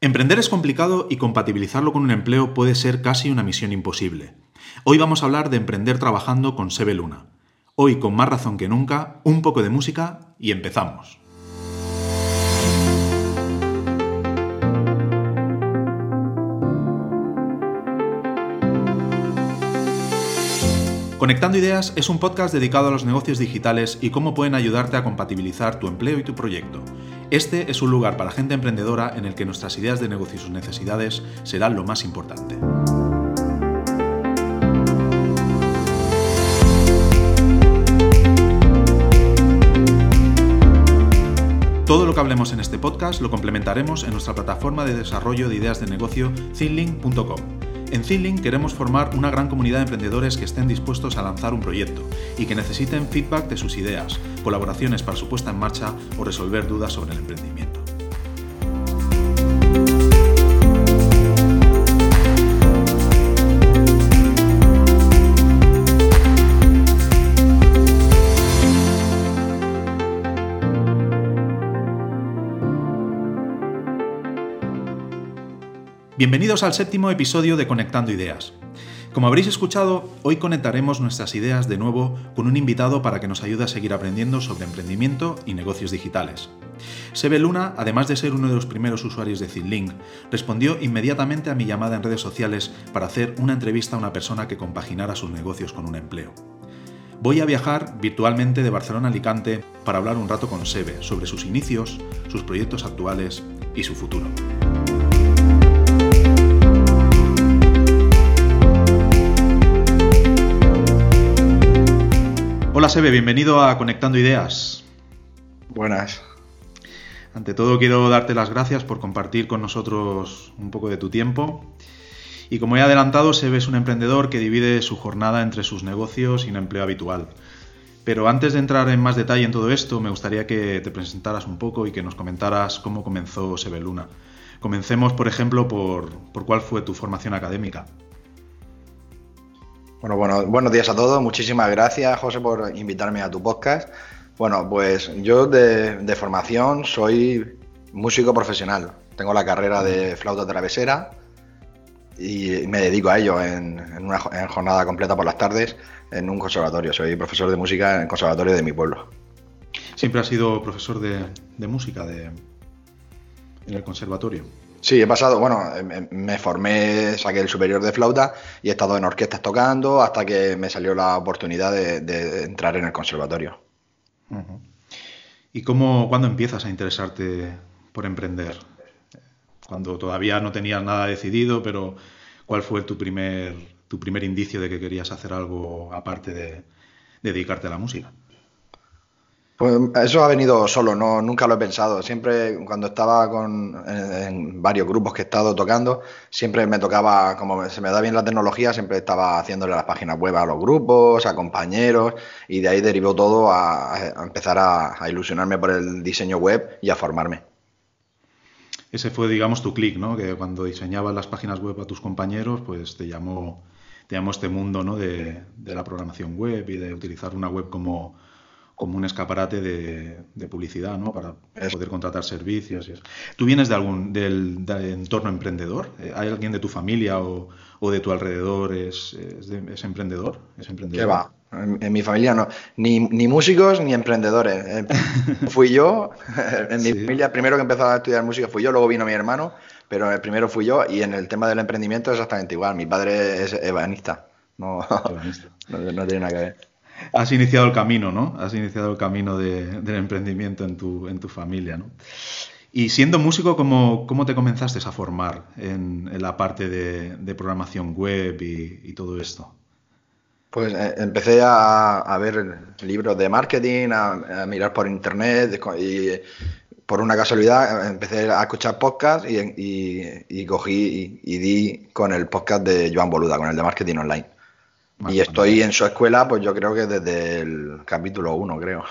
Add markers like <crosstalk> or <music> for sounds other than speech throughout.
Emprender es complicado y compatibilizarlo con un empleo puede ser casi una misión imposible. Hoy vamos a hablar de emprender trabajando con Sebe Luna. Hoy, con más razón que nunca, un poco de música y empezamos. Conectando Ideas es un podcast dedicado a los negocios digitales y cómo pueden ayudarte a compatibilizar tu empleo y tu proyecto. Este es un lugar para gente emprendedora en el que nuestras ideas de negocio y sus necesidades serán lo más importante. Todo lo que hablemos en este podcast lo complementaremos en nuestra plataforma de desarrollo de ideas de negocio thinlink.com. En Thinlink queremos formar una gran comunidad de emprendedores que estén dispuestos a lanzar un proyecto y que necesiten feedback de sus ideas, colaboraciones para su puesta en marcha o resolver dudas sobre el emprendimiento. Bienvenidos al séptimo episodio de Conectando Ideas. Como habréis escuchado, hoy conectaremos nuestras ideas de nuevo con un invitado para que nos ayude a seguir aprendiendo sobre emprendimiento y negocios digitales. Sebe Luna, además de ser uno de los primeros usuarios de Zinlink, respondió inmediatamente a mi llamada en redes sociales para hacer una entrevista a una persona que compaginara sus negocios con un empleo. Voy a viajar virtualmente de Barcelona a Alicante para hablar un rato con Sebe sobre sus inicios, sus proyectos actuales y su futuro. Hola Sebe, bienvenido a Conectando Ideas. Buenas. Ante todo quiero darte las gracias por compartir con nosotros un poco de tu tiempo. Y como he adelantado, Sebe es un emprendedor que divide su jornada entre sus negocios y un empleo habitual. Pero antes de entrar en más detalle en todo esto, me gustaría que te presentaras un poco y que nos comentaras cómo comenzó Sebe Luna. Comencemos, por ejemplo, por, por cuál fue tu formación académica. Bueno, bueno, buenos días a todos. Muchísimas gracias, José, por invitarme a tu podcast. Bueno, pues yo de, formación soy músico profesional. Tengo la carrera de flauta travesera y me dedico a ello en, una jornada completa por las tardes en un conservatorio. Soy profesor de música en el conservatorio de mi pueblo. ¿Siempre has sido profesor de, música de, en el conservatorio? Sí, he pasado, bueno, me formé, saqué el superior de flauta y he estado en orquestas tocando hasta que me salió la oportunidad de, entrar en el conservatorio. ¿Y cómo, cuándo empiezas a interesarte por emprender? Cuando todavía no tenías nada decidido, pero ¿cuál fue tu primer, tu primer indicio de que querías hacer algo aparte de dedicarte a la música? Pues eso ha venido solo, no, nunca lo he pensado. Siempre cuando estaba con, en, varios grupos que he estado tocando, siempre me tocaba, como se me da bien la tecnología, siempre estaba haciéndole las páginas web a los grupos, a compañeros, y de ahí derivó todo a, empezar a, ilusionarme por el diseño web y a formarme. Ese fue, digamos, tu clic, ¿no? Que cuando diseñabas las páginas web a tus compañeros, pues te llamó, te llamó este mundo, ¿no? De, de la programación web y de utilizar una web como como un escaparate de, publicidad, ¿no? Para poder contratar servicios y eso. ¿Tú vienes de algún del, entorno emprendedor? Eh, ¿Hay alguien de tu familia o, de tu alrededor es, es, emprendedor? ¿Es emprendedor? ¿Qué va? En, mi familia no. Ni, músicos ni emprendedores. Eh, <laughs> fui yo. <laughs> En mi familia, primero que empezó a estudiar música fui yo, luego vino mi hermano, pero el primero fui yo. Y en el tema del emprendimiento es exactamente igual. Mi padre es ebanista. No, <laughs> no tiene nada que ver. Has iniciado el camino, ¿no? Has iniciado el camino del emprendimiento en tu, familia, ¿no? Y siendo músico, ¿cómo, te comenzaste a formar en, la parte de, programación web y, todo esto? Pues eh, empecé a, ver libros de marketing, a, mirar por internet y por una casualidad empecé a escuchar podcasts y, cogí y, di con el podcast de Joan Boluda, con el de marketing online y estoy en su escuela, pues yo creo que desde el capítulo 1, creo.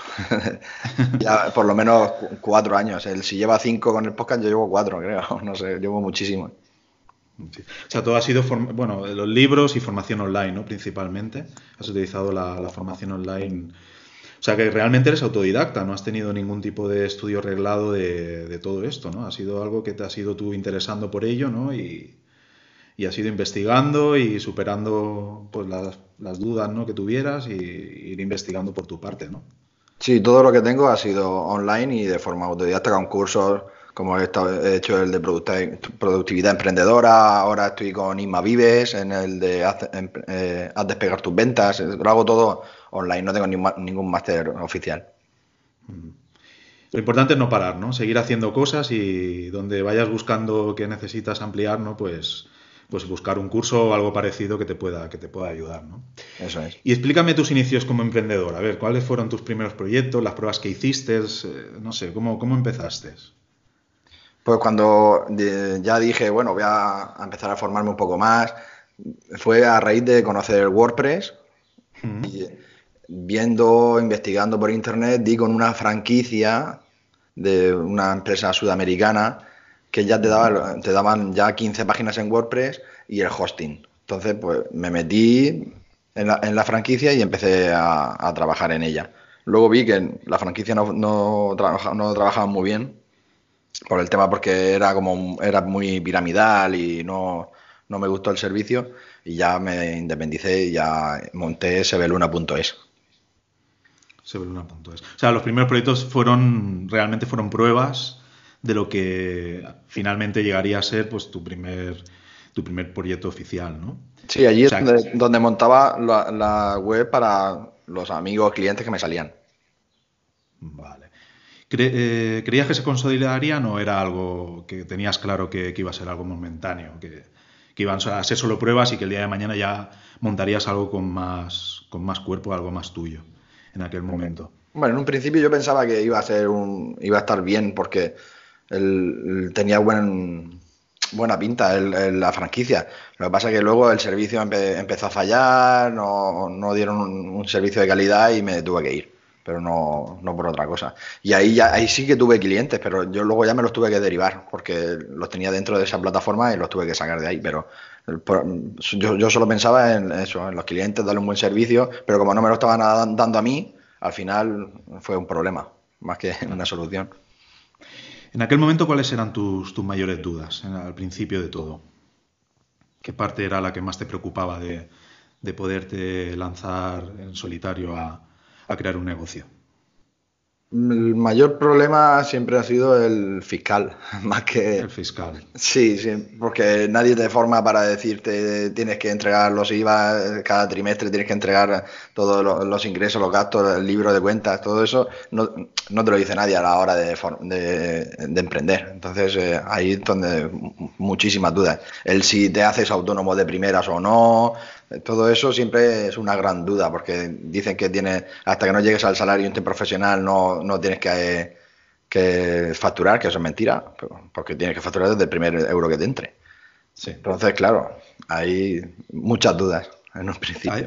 <laughs> ya por lo menos cuatro años. Él si lleva cinco con el podcast, yo llevo cuatro, creo. <laughs> No sé, llevo muchísimo. O sea, todo ha sido, bueno, los libros y formación online, ¿no? Principalmente. Has utilizado la, formación online O sea que realmente eres autodidacta, no has tenido ningún tipo de estudio reglado de, todo esto, ¿no? Ha sido algo que te has ido tú interesando por ello, ¿no? Y, has ido investigando y superando pues, las, dudas ¿no? que tuvieras y ir investigando por tu parte, ¿no? Sí, todo lo que tengo ha sido online y de forma autodidacta con cursos como he, hecho el de productividad emprendedora, ahora estoy con Inma Vives en el de haz, eh, despegar tus ventas, lo hago todo online, no tengo ningún máster oficial. Lo importante es no parar, ¿no? Seguir haciendo cosas y donde vayas buscando que necesitas ampliar, ¿no? Pues, pues buscar un curso o algo parecido que te pueda, que te pueda ayudar, ¿no? Eso es. Y explícame tus inicios como emprendedor. A ver, ¿cuáles fueron tus primeros proyectos, las pruebas que hiciste? Eh, no sé, ¿cómo, cómo empezaste? Pues cuando ya dije, bueno, voy a empezar a formarme un poco más, fue a raíz de conocer el WordPress y viendo, investigando por internet, di con una franquicia de una empresa sudamericana que ya te, daba, te daban ya 15 páginas en WordPress y el hosting. Entonces, pues me metí en la, franquicia y empecé a, trabajar en ella. Luego vi que la franquicia no, no, no trabajaba muy bien por el tema porque era como era muy piramidal y no, no me gustó el servicio y ya me independicé y ya monté sebeluna.es. Sebeluna.es. O sea, los primeros proyectos fueron realmente fueron pruebas de lo que finalmente llegaría a ser pues tu primer tu primer proyecto oficial, ¿no? Sí, allí es donde, montaba la, la, web para los amigos, clientes que me salían. Vale. Eh, ¿Creías que se consolidarían o era algo que tenías claro que, iba a ser algo momentáneo? Que, iban a ser solo pruebas y que el día de mañana ya montarías algo con más, con más cuerpo, algo más tuyo en aquel momento. Bueno, en un principio yo pensaba que iba a ser un, iba a estar bien porque tenía buen, buena pinta la franquicia. Lo que pasa es que luego el servicio empezó a fallar, no, no dieron un, servicio de calidad y me tuve que ir pero no, no por otra cosa. Y ahí, ya, ahí sí que tuve clientes, pero yo luego ya me los tuve que derivar, porque los tenía dentro de esa plataforma y los tuve que sacar de ahí, pero yo, yo solo pensaba en eso, en los clientes, darle un buen servicio, pero como no me lo estaban dando a mí, al final fue un problema, más que una solución. En aquel momento, ¿cuáles eran tus, tus mayores dudas al principio de todo? ¿Qué parte era la que más te preocupaba de, de poderte lanzar en solitario a, a crear un negocio? El mayor problema siempre ha sido el fiscal, <laughs> más que... El fiscal. Sí, sí, porque nadie te forma para decirte tienes que entregar los IVA cada trimestre, tienes que entregar todos los, ingresos, los gastos, el libro de cuentas, todo eso, no, no te lo dice nadie a la hora de, de, emprender. Entonces eh, ahí es donde muchísimas dudas. El si te haces autónomo de primeras o no, todo eso siempre es una gran duda, porque dicen que tiene hasta que no llegues al salario interprofesional no, no tienes que, que, facturar, que eso es mentira, porque tienes que facturar desde el primer euro que te entre. Sí. Entonces, claro, hay muchas dudas en un principio.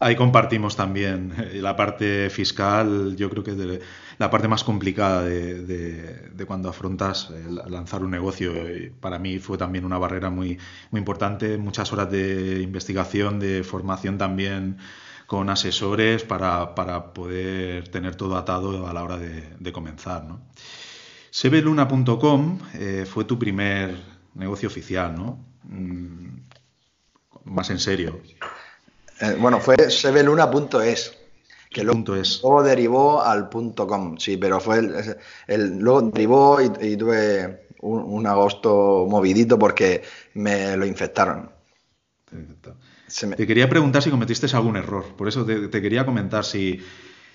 Ahí compartimos también eh, la parte fiscal, yo creo que es la parte más complicada de, cuando afrontas lanzar un negocio. Para mí fue también una barrera muy, muy importante, muchas horas de investigación, de formación también con asesores para, poder tener todo atado a la hora de, comenzar. ¿no? Sebeluna.com eh, fue tu primer negocio oficial, ¿no? Mm, más en serio. Eh, bueno, fue sebeluna.es. Que luego, es. luego, derivó al punto .com, sí, pero fue el, luego derivó y, tuve un, agosto movidito porque me lo infectaron. Te quería preguntar si cometiste algún error, por eso te, quería comentar si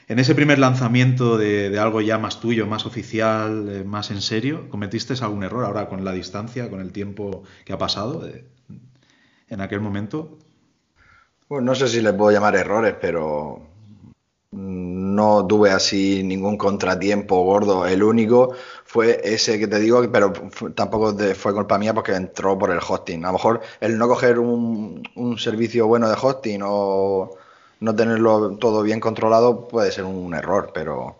en ese primer lanzamiento de, algo ya más tuyo, más oficial, eh, más en serio, cometiste algún error ahora con la distancia, con el tiempo que ha pasado eh, en aquel momento. Pues no sé si le puedo llamar errores, pero no tuve así ningún contratiempo gordo. El único fue ese que te digo, pero tampoco fue culpa mía porque entró por el hosting. A lo mejor el no coger un, servicio bueno de hosting o no tenerlo todo bien controlado puede ser un error, pero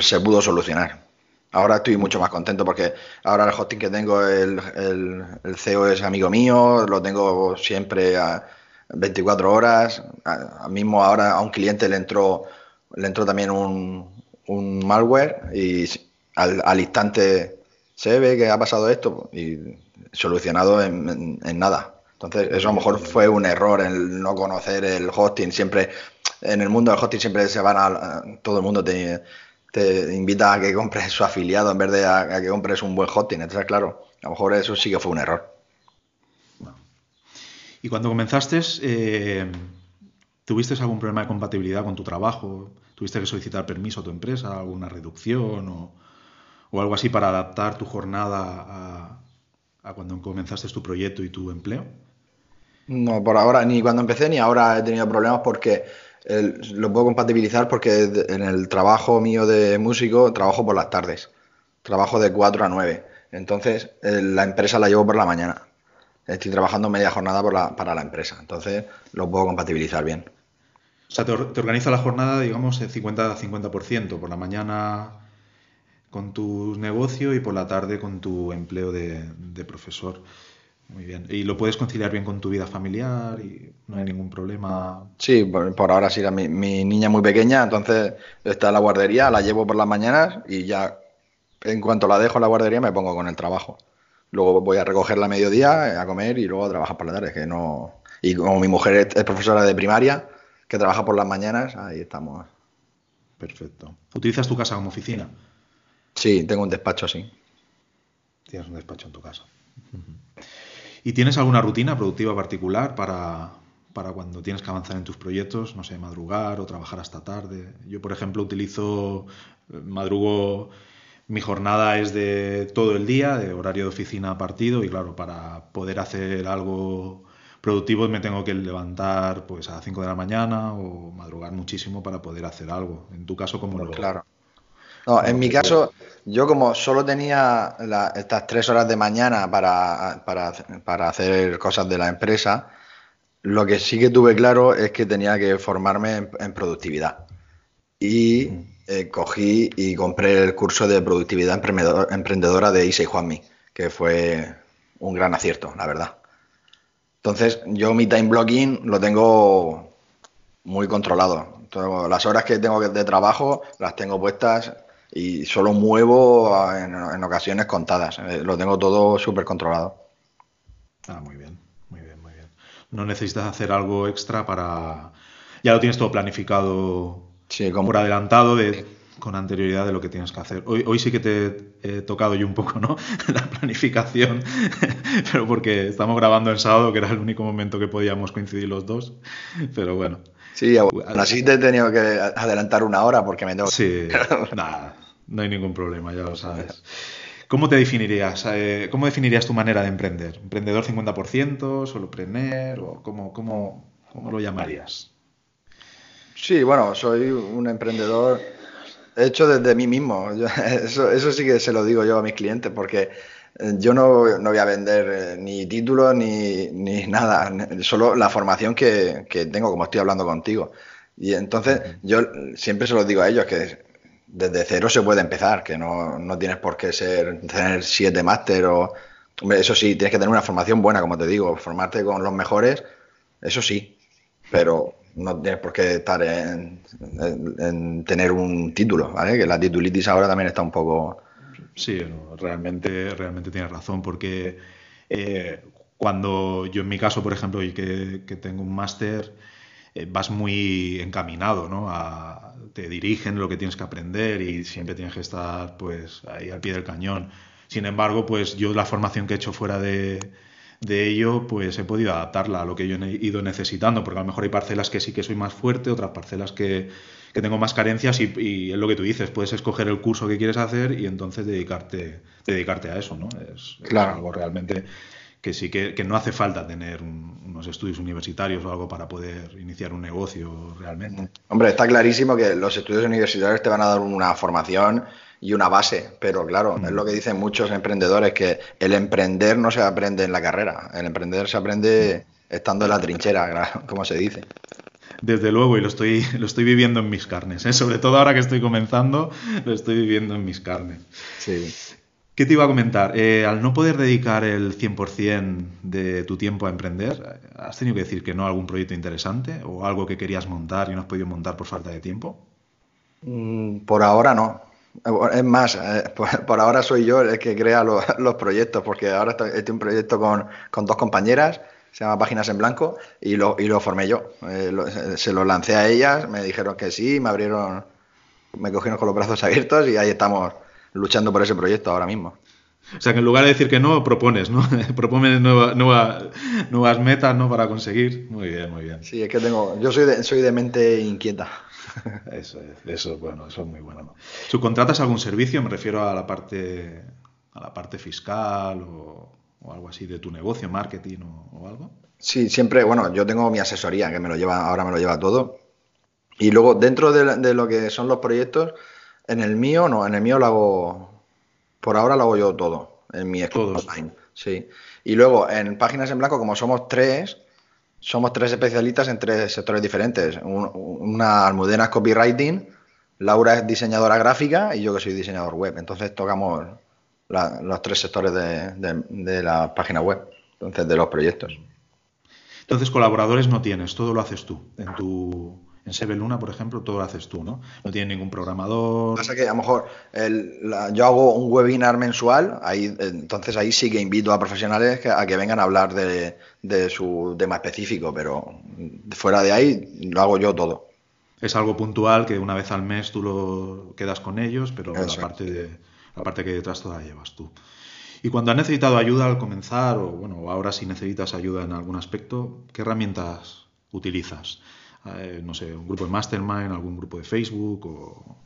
se pudo solucionar. Ahora estoy mucho más contento porque ahora el hosting que tengo, el, el, el CEO es amigo mío, lo tengo siempre a, 24 horas. Mismo ahora a un cliente le entró le entró también un, un malware y al, al, instante se ve que ha pasado esto y solucionado en, nada. Entonces, eso a lo mejor fue un error el no conocer el hosting. Siempre, en el mundo del hosting siempre se van a, todo el mundo te, te invita a que compres su afiliado en vez de a, a, que compres un buen hosting. Entonces, claro, a lo mejor eso sí que fue un error. Y cuando comenzaste, eh, ¿tuviste algún problema de compatibilidad con tu trabajo? ¿Tuviste que solicitar permiso a tu empresa, alguna reducción o, o algo así para adaptar tu jornada a, a, cuando comenzaste tu proyecto y tu empleo? No, por ahora, ni cuando empecé ni ahora he tenido problemas porque lo puedo compatibilizar porque en el trabajo mío de músico trabajo por las tardes. Trabajo de 4 a 9. Entonces, la empresa la llevo por la mañana. Estoy trabajando media jornada la, para la empresa. Entonces, lo puedo compatibilizar bien. O sea, te, te organiza la jornada, digamos, 50-50%. Por la mañana con tu negocio y por la tarde con tu empleo de, de, profesor. Muy bien. ¿Y lo puedes conciliar bien con tu vida familiar y no hay ningún problema? Sí, por, por ahora sí. Mi, mi, niña muy pequeña, entonces está en la guardería, la llevo por las mañanas y ya en cuanto la dejo en la guardería me pongo con el trabajo. Luego voy a recogerla a mediodía, a comer y luego a trabajar por la tarde. Que no... Y como mi mujer es, es profesora de primaria, que trabaja por las mañanas, ahí estamos. Perfecto. ¿Utilizas tu casa como oficina? Sí, tengo un despacho así. Tienes un despacho en tu casa. Uh -huh. ¿Y tienes alguna rutina productiva particular para, para cuando tienes que avanzar en tus proyectos? No sé, madrugar o trabajar hasta tarde. Yo, por ejemplo, utilizo, madrugo, mi jornada es de todo el día, de horario de oficina a partido, y claro, para poder hacer algo productivo me tengo que levantar pues a las 5 de la mañana o madrugar muchísimo para poder hacer algo. En tu caso, ¿cómo pues lo...? Claro. No, en mi caso, yo como solo tenía la, estas tres horas de mañana para, para, para, hacer cosas de la empresa, lo que sí que tuve claro es que tenía que formarme en, en productividad. Y eh, cogí y compré el curso de productividad emprendedora de Isa y Juanmi, que fue un gran acierto, la verdad. Entonces, yo mi time blocking lo tengo muy controlado. Las horas que tengo de trabajo las tengo puestas y solo muevo en, en ocasiones contadas. Eh, lo tengo todo súper controlado. Ah, muy bien, muy bien, muy bien. No necesitas hacer algo extra para... Ya lo tienes todo planificado sí, como... por adelantado de, con anterioridad de lo que tienes que hacer. Hoy, hoy sí que te he tocado yo un poco, ¿no? <laughs> La planificación, <laughs> pero porque estamos grabando en sábado, que era el único momento que podíamos coincidir los dos. Pero bueno. Sí, aún así te he tenido que adelantar una hora porque me tengo... Sí, <laughs> nada, no hay ningún problema, ya lo sabes. ¿Cómo te definirías? Eh, ¿Cómo definirías tu manera de emprender? ¿Emprendedor 50%? ¿Solopreneur? ¿O cómo, cómo, cómo lo llamarías? Sí, bueno, soy un emprendedor hecho desde mí mismo. <laughs> Yo, eso, eso sí que se lo digo yo a mis clientes porque yo no, no voy a vender eh, ni títulos ni, ni, nada, solo la formación que, que, tengo, como estoy hablando contigo. Y entonces yo siempre se lo digo a ellos que desde cero se puede empezar, que no, no tienes por qué ser, tener siete máster o... Hombre, eso sí, tienes que tener una formación buena, como te digo, formarte con los mejores, eso sí, pero no tienes por qué estar en, en, en tener un título, ¿vale? Que la titulitis ahora también está un poco... Sí, realmente, realmente tienes razón, porque eh, cuando yo en mi caso, por ejemplo, y que, que tengo un máster, eh, vas muy encaminado, ¿no? A, te dirigen lo que tienes que aprender y siempre tienes que estar, pues, ahí al pie del cañón. Sin embargo, pues yo la formación que he hecho fuera de, de ello, pues he podido adaptarla a lo que yo he ido necesitando, porque a lo mejor hay parcelas que sí que soy más fuerte, otras parcelas que, que tengo más carencias y, y, es lo que tú dices, puedes escoger el curso que quieres hacer y entonces dedicarte, dedicarte a eso, ¿no? Es, claro. es algo realmente que sí que, que, no hace falta tener un, unos estudios universitarios o algo para poder iniciar un negocio realmente. Hombre, está clarísimo que los estudios universitarios te van a dar una formación y una base, pero claro, mm. es lo que dicen muchos emprendedores, que el emprender no se aprende en la carrera, el emprender se aprende estando en la trinchera, <laughs> como se dice. Desde luego, y lo estoy, lo estoy viviendo en mis carnes, ¿eh? sobre todo ahora que estoy comenzando, lo estoy viviendo en mis carnes. Sí. ¿Qué te iba a comentar? Eh, al no poder dedicar el 100% de tu tiempo a emprender, ¿has tenido que decir que no a algún proyecto interesante o algo que querías montar y no has podido montar por falta de tiempo? Mm, por ahora no. Es más, eh, por, ahora soy yo el que crea los, proyectos, porque ahora estoy, en un proyecto con, dos compañeras, se llama Páginas en Blanco, y lo, y lo formé yo. Eh, se lo lancé a ellas, me dijeron que sí, me abrieron, me cogieron con los brazos abiertos y ahí estamos luchando por ese proyecto ahora mismo. O sea, que en lugar de decir que no, propones, ¿no? <laughs> propones nuevas metas, ¿no? Para conseguir. Muy bien, muy bien. Sí, es que tengo, yo soy de, soy de mente inquieta. <laughs> Eso es, eso, bueno, eso es muy bueno. ¿no? ¿Subcontratas algún servicio? Me refiero a la parte, a la parte fiscal o, algo así de tu negocio, marketing o, algo. Sí, siempre, bueno, yo tengo mi asesoría que me lo lleva, ahora me lo lleva todo. Y luego, dentro de, de lo que son los proyectos, en el mío, no, en el mío lo hago, por ahora lo hago yo todo, en mi equipo online. Sí. Y luego en páginas en blanco, como somos tres, somos tres especialistas en tres sectores diferentes. una almudena es copywriting, Laura es diseñadora gráfica y yo que soy diseñador web. Entonces tocamos los tres sectores de, la página web, entonces de los proyectos. Entonces colaboradores no tienes, todo lo haces tú en tu en Sebe Luna, por ejemplo, todo lo haces tú, ¿no? No tiene ningún programador. Pasa que a lo mejor yo hago un webinar mensual, ahí, entonces ahí sí que invito a profesionales a que vengan a hablar de, su tema específico, pero fuera de ahí lo hago yo todo. Es algo puntual que una vez al mes tú lo quedas con ellos, pero la parte, de, la parte que detrás toda la llevas tú. Y cuando has necesitado ayuda al comenzar, o bueno, ahora si necesitas ayuda en algún aspecto, ¿qué herramientas utilizas? Eh, no sé, un grupo de Mastermind, algún grupo de Facebook o,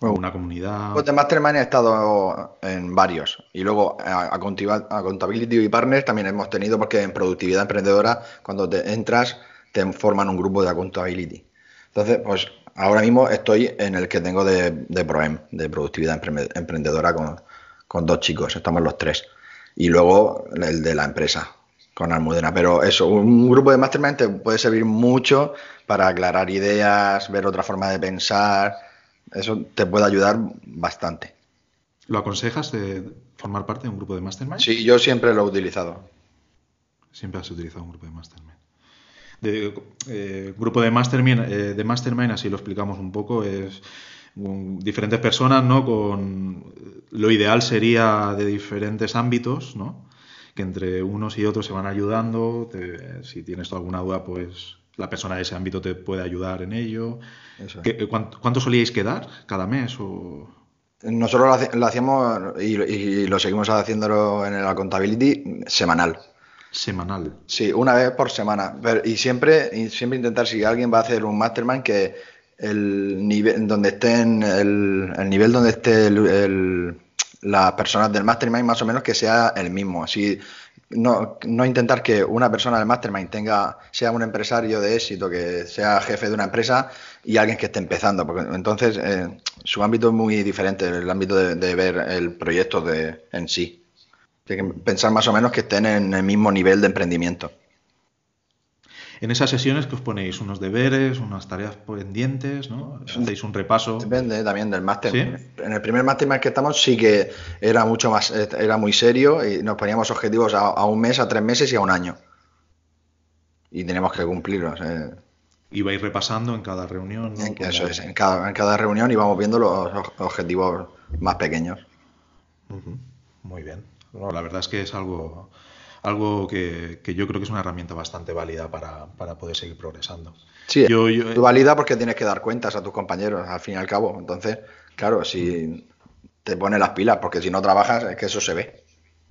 una comunidad. Pues de Mastermind he estado en varios y luego a, Contability y Partners también hemos tenido porque en productividad emprendedora cuando te entras te forman un grupo de Accountability. Entonces, pues ahora mismo estoy en el que tengo de, de ProEM, de productividad emprendedora con, con dos chicos, estamos los tres. Y luego el de la empresa, con Almudena. Pero eso, un grupo de mastermind te puede servir mucho para aclarar ideas, ver otra forma de pensar. Eso te puede ayudar bastante. ¿Lo aconsejas de formar parte de un grupo de mastermind? Sí, yo siempre lo he utilizado. Siempre has utilizado un grupo de mastermind. De, eh, grupo de mastermind, eh, de mastermind, así lo explicamos un poco, es diferentes personas, ¿no? Con lo ideal sería de diferentes ámbitos, ¿no? Que entre unos y otros se van ayudando. si tienes alguna duda, pues la persona de ese ámbito te puede ayudar en ello. Eh, ¿Cuánto, solíais quedar cada mes? O... Nosotros lo, hacíamos y, lo seguimos haciéndolo en la Accountability semanal. Semanal. Sí, una vez por semana. y siempre, y siempre intentar, si alguien va a hacer un mastermind, que el nivel donde estén, el, el nivel donde esté el, las personas del mastermind más o menos que sea el mismo. Así, no, no, intentar que una persona del mastermind tenga, sea un empresario de éxito, que sea jefe de una empresa y alguien que esté empezando, porque entonces eh, su ámbito es muy diferente, el ámbito de, ver el proyecto de, en sí. Hay que pensar más o menos que estén en el mismo nivel de emprendimiento. En esas sesiones que os ponéis unos deberes, unas tareas pendientes, ¿no? Hacéis un repaso. Depende también del máster. En el primer máster en el que estamos sí que era mucho más, era muy serio y nos poníamos objetivos a, un mes, a tres meses y a un año. Y tenemos que cumplirlos. Eh. Y vais repasando en cada reunión. ¿no? Eso es, en cada, en cada reunión íbamos viendo los objetivos más pequeños. Muy bien. la verdad es que es algo algo que, yo creo que es una herramienta bastante válida para, poder seguir progresando. Sí, yo, válida porque tienes que dar cuentas a tus compañeros, al fin y al cabo. Entonces, claro, si te pones las pilas, porque si no trabajas, es que eso se ve.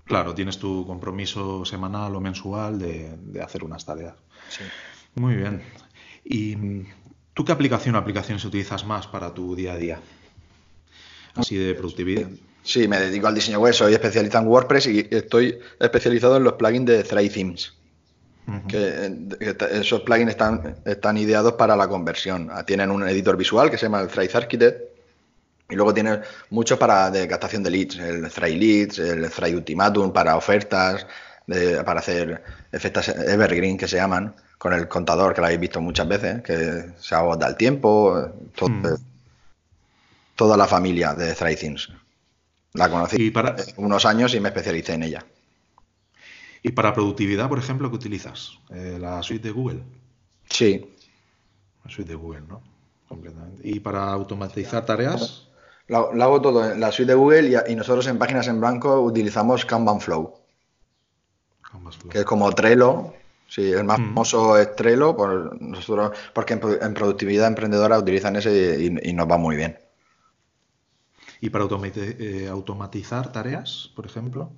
Claro, tienes tu compromiso semanal o mensual de, hacer unas tareas. Sí. Muy bien. ¿Y tú qué aplicación o aplicaciones utilizas más para tu día a día? Así de productividad. Sí, me dedico al diseño web, soy especialista en WordPress y estoy especializado en los plugins de Thrive Themes. que, esos plugins están, están ideados para la conversión. Ah, tienen un editor visual que se llama el Thrive Architect y luego tienen muchos para de captación de leads, el Thrive Leads, el Thrive Ultimatum para ofertas, para hacer efectos evergreen que se llaman, con el contador que lo habéis visto muchas veces, que se agota el tiempo, mm. toda la familia de Thrive Themes. La conocí para... unos años y me especialicé en ella. ¿Y para productividad, por ejemplo, qué utilizas? Eh, ¿La suite de Google? Sí. La suite de Google, ¿no? completamente. ¿Y para automatizar tareas? Lo, hago todo en la suite de Google y, nosotros en páginas en blanco utilizamos Kanban Flow. Que es como Trello. Sí, el más famoso es Trello, por nosotros, porque en, productividad emprendedora utilizan ese y, nos va muy bien. ¿Y para eh, automatizar tareas, por ejemplo?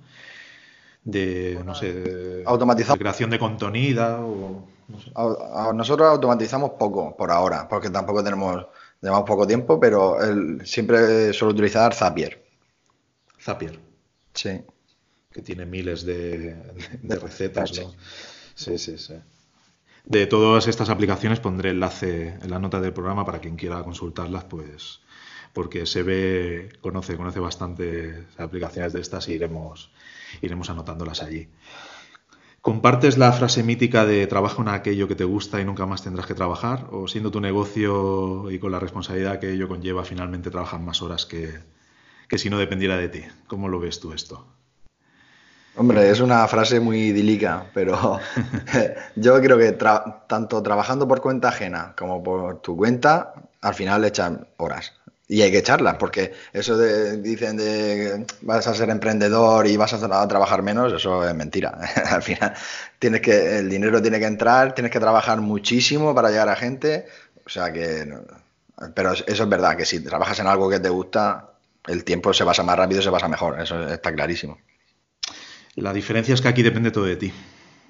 De, no sé, de, creación de contenido o... Nosotros automatizamos poco por ahora, porque tampoco tenemos Llevamos poco tiempo, pero siempre suelo utilizar Zapier. Zapier. Sí. Que tiene miles de, recetas, ¿no? Sí, sí, sí. De todas estas aplicaciones pondré enlace en la nota del programa para quien quiera consultarlas, pues porque se ve, conoce, conoce bastantes aplicaciones de estas y iremos, iremos anotándolas allí. ¿Compartes la frase mítica de trabaja en aquello que te gusta y nunca más tendrás que trabajar? ¿O siendo tu negocio y con la responsabilidad que ello conlleva, finalmente trabajas más horas que, si no dependiera de ti? ¿Cómo lo ves tú esto? Hombre, es una frase muy idílica, pero <laughs> <laughs> yo creo que tanto trabajando por cuenta ajena como por tu cuenta, al final le echan horas. Y hay que echarlas, porque eso de, dicen de vas a ser emprendedor y vas a, trabajar menos, eso es mentira. <laughs> Al final tienes que, el dinero tiene que entrar, tienes que trabajar muchísimo para llegar a gente. O sea que, pero eso es verdad, que si trabajas en algo que te gusta, el tiempo se pasa más rápido, se pasa mejor, eso está clarísimo. La diferencia es que aquí depende todo de ti.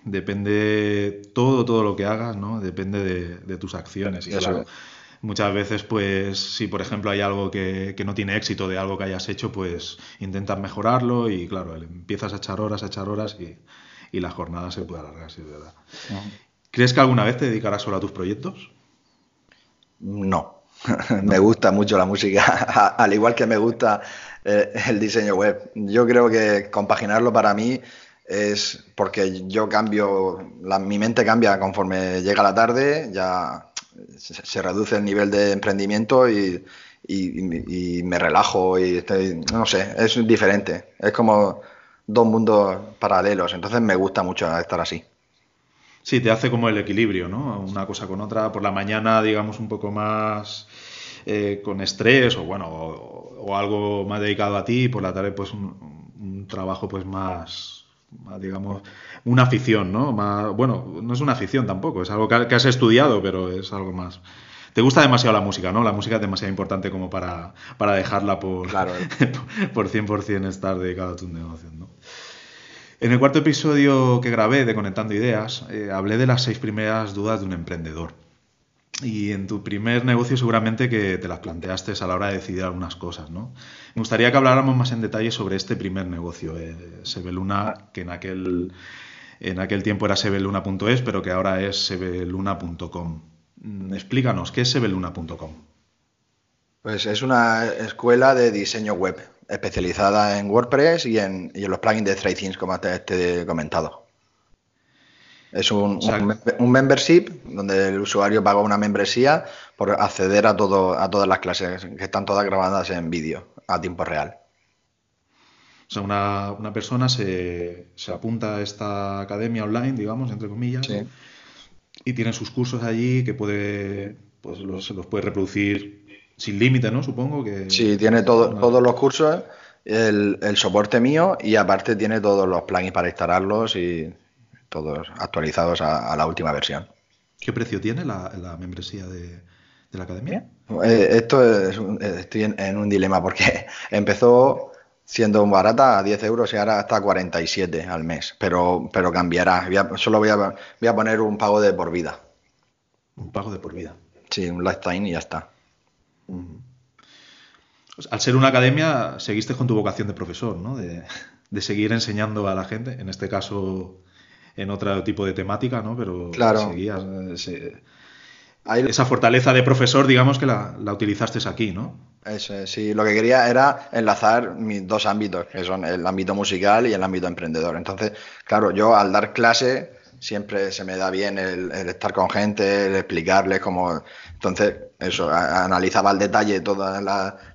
Depende todo, todo lo que hagas, ¿no? Depende de, tus acciones. Y eso, muchas veces, pues, si por ejemplo hay algo que, no tiene éxito de algo que hayas hecho, pues intentas mejorarlo y claro, empiezas a echar horas, a echar horas y, la jornada se puede alargar, si es verdad. ¿Crees que alguna vez te dedicarás solo a tus proyectos? No. <laughs> me gusta mucho la música, <laughs> al igual que me gusta eh, el diseño web. Yo creo que compaginarlo para mí es porque yo cambio, mi mente cambia conforme llega la tarde, ya se, reduce el nivel de emprendimiento y, me relajo y no sé, es diferente. Es como dos mundos paralelos, entonces me gusta mucho estar así. Sí, te hace como el equilibrio, ¿no? Una cosa con otra. Por la mañana, digamos, un poco más eh, con estrés o bueno, o, algo más dedicado a ti. por la tarde, pues un trabajo pues más digamos, una afición, ¿no? bueno, no es una afición tampoco, es algo que, has estudiado, pero es algo más. Te gusta demasiado la música, ¿no? La música es demasiado importante como para, para dejarla por, claro. <laughs> por 100% estar dedicado a tus negocios, ¿no? En el cuarto episodio que grabé de Conectando Ideas, eh, hablé de las seis primeras dudas de un emprendedor. Y en tu primer negocio seguramente que te las planteaste a la hora de decidir algunas cosas, ¿no? Me gustaría que habláramos más en detalle sobre este primer negocio, eh, Sebeluna, que en aquel, en aquel tiempo era sebeluna.es, pero que ahora es sebeluna.com. Mm, explícanos, ¿qué es sebeluna.com? Pues es una escuela de diseño web especializada en WordPress y en, los plugins de ThreadThings, como te he comentado. Es un, un, membership donde el usuario paga una membresía por acceder a, todo, a todas las clases que están todas grabadas en vídeo a tiempo real. O sea, una, persona se, apunta a esta academia online, digamos, entre comillas, y tiene sus cursos allí que puede, pues los, los puede reproducir sin límite, ¿no? Supongo que... Sí, tiene todo, todos los cursos, el, el soporte mío y aparte tiene todos los plugins para instalarlos y todos actualizados a, la última versión. ¿Qué precio tiene la, membresía de, la academia? Eh, esto es, estoy en, un dilema porque <laughs> empezó siendo barata a 10 euros y ahora está a 47 al mes, pero, pero cambiará. solo voy a, voy a poner un pago de por vida. Un pago de por vida. Sí, un lifetime y ya está. Al ser una academia, seguiste con tu vocación de profesor, ¿no? De, de seguir enseñando a la gente, en este caso en otro tipo de temática, ¿no? Pero claro. esa fortaleza de profesor, digamos que la, utilizaste aquí, ¿no? Eso, sí, lo que quería era enlazar mis dos ámbitos, que son el ámbito musical y el ámbito emprendedor. Entonces, claro, yo al dar clase siempre se me da bien el, estar con gente, el explicarles cómo... Entonces, eso, analizaba al detalle todas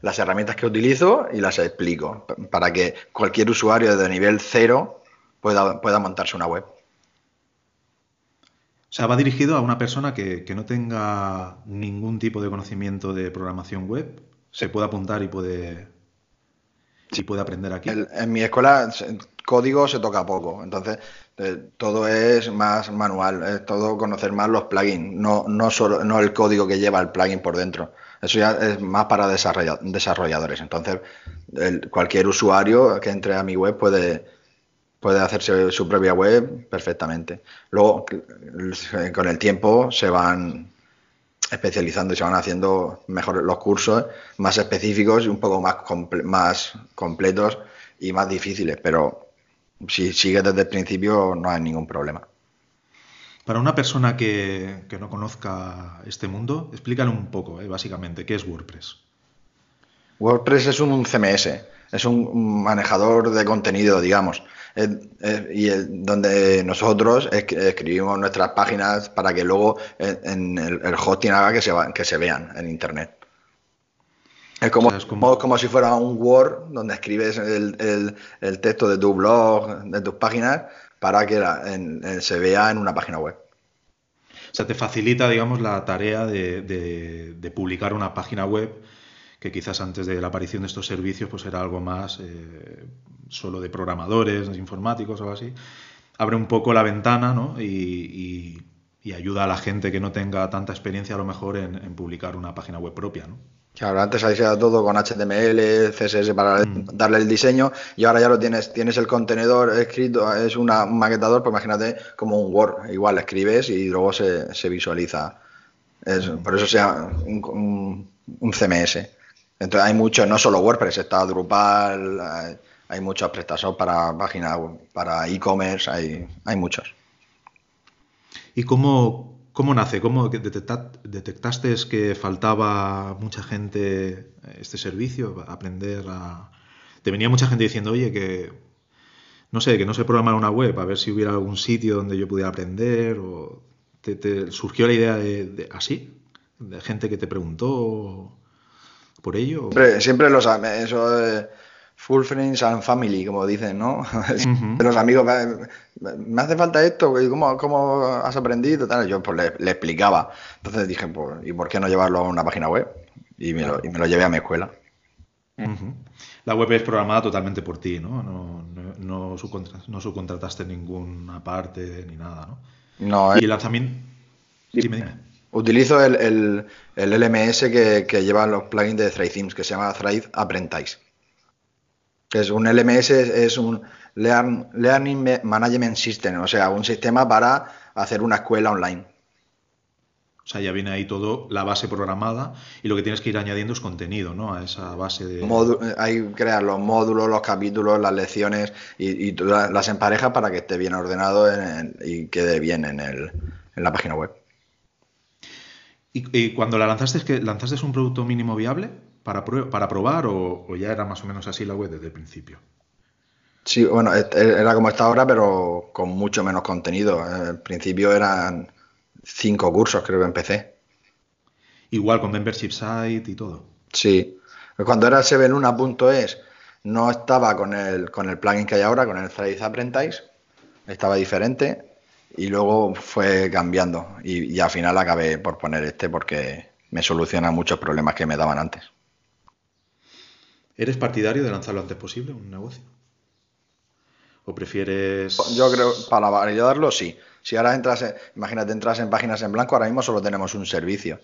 las herramientas que utilizo y las explico, para que cualquier usuario de nivel cero pueda, pueda montarse una web. O sea, va dirigido a una persona que, no tenga ningún tipo de conocimiento de programación web, se puede apuntar y puede, sí. puede aprender aquí. en mi escuela código se toca poco, entonces eh, todo es más manual, es todo conocer más los plugins, no, no, solo, no el código que lleva el plugin por dentro. Eso ya es más para desarrolladores. Entonces, cualquier usuario que entre a mi web puede, puede hacerse su propia web perfectamente. Luego, con el tiempo se van especializando y se van haciendo mejor los cursos más específicos y un poco más, más completos y más difíciles, pero si sigues desde el principio no hay ningún problema. Para una persona que, no conozca este mundo, explícale un poco, eh, básicamente, ¿qué es WordPress? WordPress es un CMS, es un manejador de contenido, digamos y donde nosotros escribimos nuestras páginas para que luego en, el, hosting haga que se, que se vean en Internet. Es como, como... si fuera un Word donde escribes el, texto de tu blog, de tus páginas, para que se vea en una página web. O sea, te facilita, digamos, la tarea de, publicar una página web que quizás antes de la aparición de estos servicios pues era algo más eh, solo de programadores, de informáticos o algo así, abre un poco la ventana ¿no? y, ayuda a la gente que no tenga tanta experiencia a lo mejor en, publicar una página web propia. ¿no? Claro, antes hacía todo con HTML, CSS para mm. darle el diseño y ahora ya lo tienes, tienes el contenedor escrito, es una, un maquetador, pues imagínate como un Word, igual escribes y luego se, visualiza. Mm. Por eso sea un, un, CMS. Entonces hay mucho, no solo WordPress, está Drupal, hay muchos prestaciones para páginas, para e-commerce, hay, hay muchos. ¿Y cómo, cómo nace? ¿Cómo detectaste que faltaba mucha gente este servicio, aprender a... Te venía mucha gente diciendo, oye, que no sé, que no sé programar una web, a ver si hubiera algún sitio donde yo pudiera aprender, o te, surgió la idea de, así, de gente que te preguntó por ello. Siempre, siempre lo sabes, eso full friends and family, como dicen, ¿no? <laughs> Los amigos, me, hace falta esto, ¿cómo, cómo has aprendido? Tal. Yo pues le, explicaba. Entonces dije, pues, ¿y por qué no llevarlo a una página web? Y me, lo, y me lo llevé a mi escuela. La web es programada totalmente por ti, ¿no? No, no, no, subcontrataste ninguna parte ni nada, ¿no? No. Y el lanzamiento... Dime, dime. Utilizo el, el, el LMS que, que lleva los plugins de Thrive Themes, que se llama Thrive Apprentice es un LMS, es un Learning Management System, o sea, un sistema para hacer una escuela online. O sea, ya viene ahí todo, la base programada, y lo que tienes que ir añadiendo es contenido, ¿no? A esa base de. hay que crear los módulos, los capítulos, las lecciones, y, y las emparejas para que esté bien ordenado y quede bien en, el, en la página web. ¿Y, cuando la lanzaste, que lanzaste un producto mínimo viable? para, para probar o, ya era más o menos así la web desde el principio? Sí, bueno, era como está ahora, pero con mucho menos contenido. Al principio eran cinco cursos, creo que empecé. Igual con membership site y todo. Sí. Cuando era 7luna.es no estaba con el, con el plugin que hay ahora, con el Threads Apprentice. Estaba diferente y luego fue cambiando. Y, y al final acabé por poner este porque me soluciona muchos problemas que me daban antes. ¿Eres partidario de lanzar lo antes posible un negocio? ¿O prefieres...? Yo creo, para validarlo, sí. Si ahora entras, imagínate, entras en páginas en blanco, ahora mismo solo tenemos un servicio.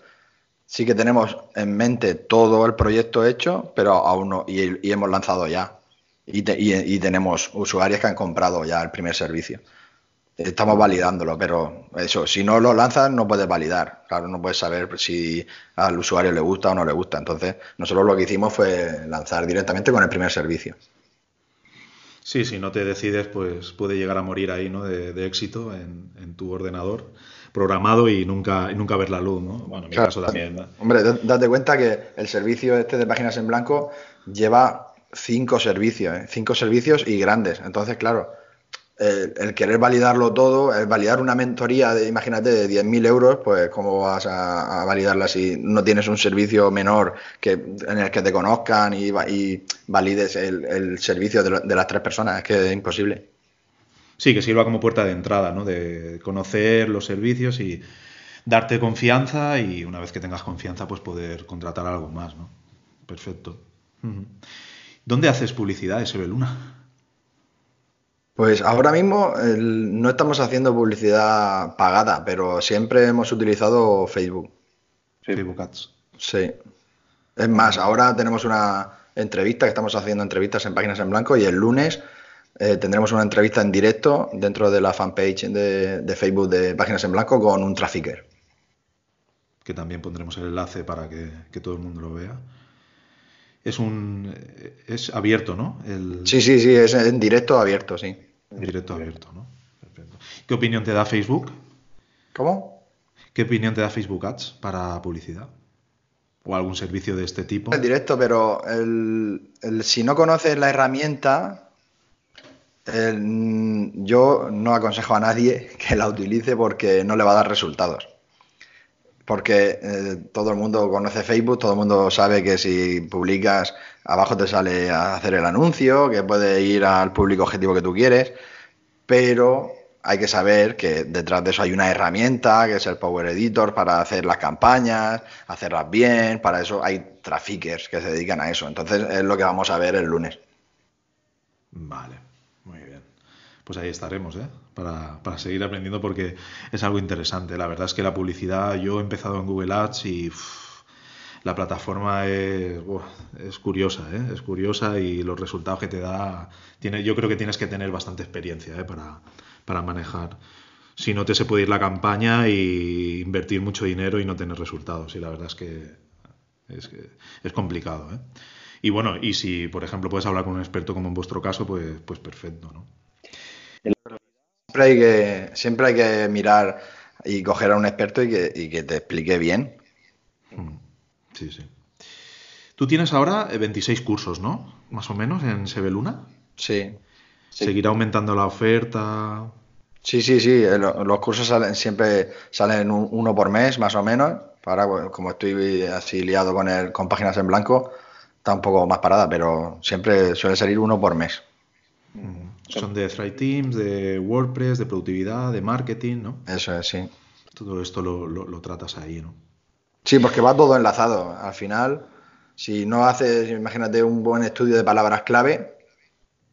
Sí que tenemos en mente todo el proyecto hecho, pero aún no, y, hemos lanzado ya. y, tenemos usuarios que han comprado ya el primer servicio. Estamos validándolo, pero eso, si no lo lanzas no puedes validar. Claro, no puedes saber si al usuario le gusta o no le gusta. Entonces, nosotros lo que hicimos fue lanzar directamente con el primer servicio. Sí, si no te decides, pues puede llegar a morir ahí, ¿no? De, éxito en, tu ordenador programado y nunca, y nunca ver la luz, ¿no? Bueno, en mi caso también. Hombre, date cuenta que el servicio este de páginas en blanco lleva cinco servicios, ¿eh? cinco servicios y grandes. Entonces, claro, el, querer validarlo todo, el validar una mentoría, de, imagínate, de 10.000 euros, pues cómo vas a, validarla si no tienes un servicio menor que, en el que te conozcan y, valides el, servicio de, las tres personas, es que es imposible. Sí, que sirva como puerta de entrada, ¿no? De conocer los servicios y darte confianza y una vez que tengas confianza, pues poder contratar algo más, ¿no? Perfecto. ¿Dónde haces publicidad, Sebeluna? Pues ahora mismo no estamos haciendo publicidad pagada, pero siempre hemos utilizado Facebook. Facebook Ads. Sí. Es más, ahora tenemos una entrevista, que estamos haciendo entrevistas en páginas en blanco y el lunes eh, tendremos una entrevista en directo dentro de la fanpage de, Facebook de Páginas en Blanco con un trafficker. Que también pondremos el enlace para que, todo el mundo lo vea. Es un es abierto, ¿no? Sí, sí, sí, es en directo abierto, sí. En directo abierto, ¿no? ¿Qué opinión te da Facebook? ¿Cómo? ¿Qué opinión te da Facebook Ads para publicidad? ¿O algún servicio de este tipo? En directo, pero el, si no conoces la herramienta, yo no aconsejo a nadie <laughs> que la utilice porque no le va a dar resultados. Porque eh, todo el mundo conoce Facebook, todo el mundo sabe que si publicas, abajo te sale a hacer el anuncio, que puede ir al público objetivo que tú quieres, pero hay que saber que detrás de eso hay una herramienta, que es el Power Editor, para hacer las campañas, hacerlas bien, para eso hay traffickers que se dedican a eso. Entonces es lo que vamos a ver el lunes. Vale pues ahí estaremos, ¿eh? Para, seguir aprendiendo porque es algo interesante. La verdad es que la publicidad, yo he empezado en Google Ads y la plataforma es, es curiosa, ¿eh? es curiosa y los resultados que te da, tiene, yo creo que tienes que tener bastante experiencia ¿eh? para, para manejar. Si no te se puede ir la campaña y invertir mucho dinero y no tener resultados. Y la verdad es que es, es complicado. ¿eh? Y bueno, y si por ejemplo puedes hablar con un experto como en vuestro caso, pues, pues perfecto, ¿no? Siempre hay que, siempre hay que mirar y coger a un experto y que, te explique bien. Mm. Sí, sí. Tú tienes ahora 26 cursos, ¿no? Más o menos en Sebeluna. Sí. ¿Seguirá aumentando la oferta? Sí, sí, sí. Eh, los cursos salen, siempre salen uno por mes, más o menos. Ahora, como estoy así liado con, el, con páginas en blanco, está un poco más parada, pero siempre suele salir uno por mes. Son de Thrive Teams, de WordPress, de productividad, de marketing, ¿no? Eso es, sí. Todo esto lo, tratas ahí, ¿no? Sí, porque va todo enlazado. Al final, si no haces, imagínate, un buen estudio de palabras clave,